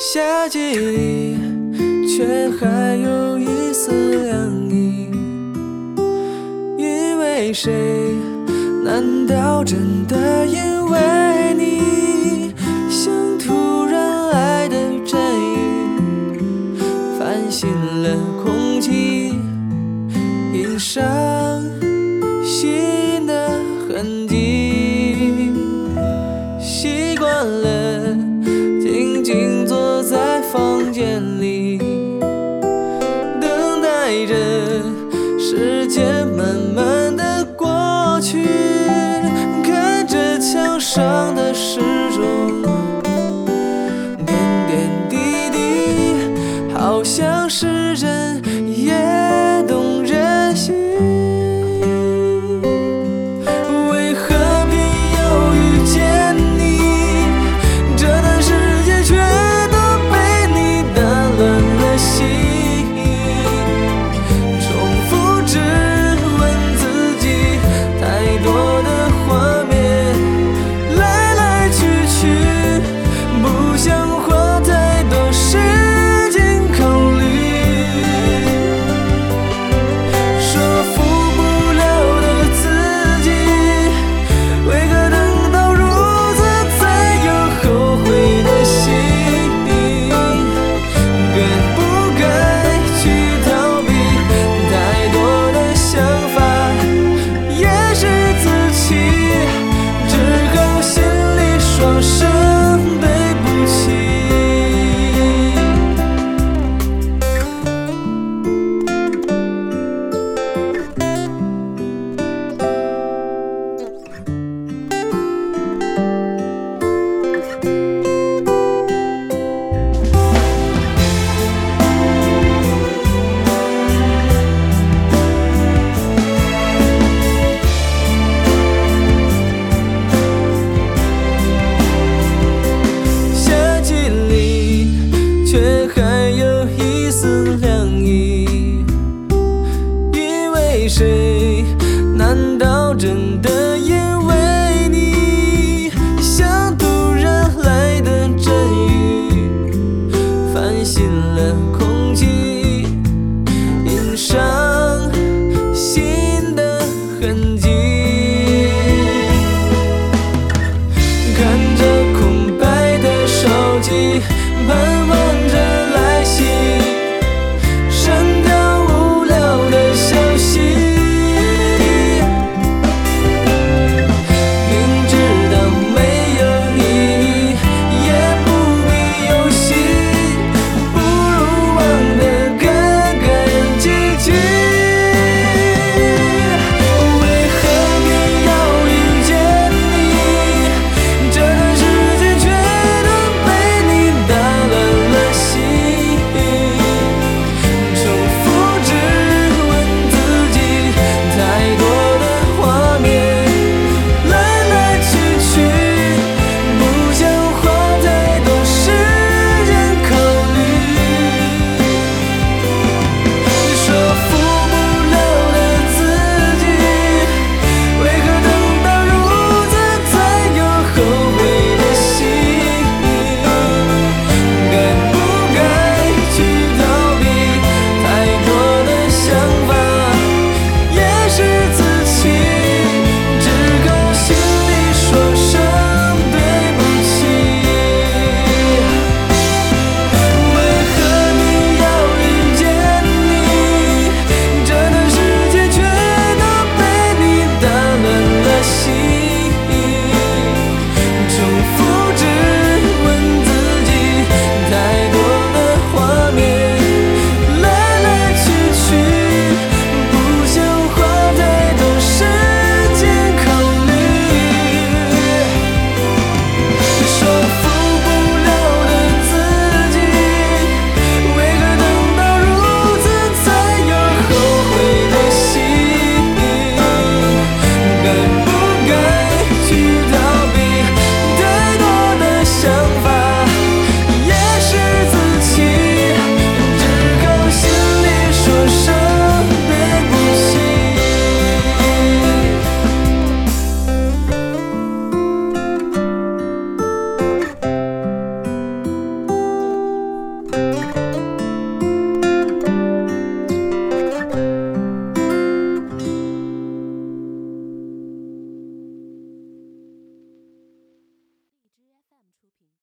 夏季里却还有一丝凉意，因为谁？难道真的因为你像突然来的阵雨，翻新了空气，映上。谁？难道真的因为你，像突然来的阵雨，翻新了空气，印上新的痕迹？看着空白的手机，盼望。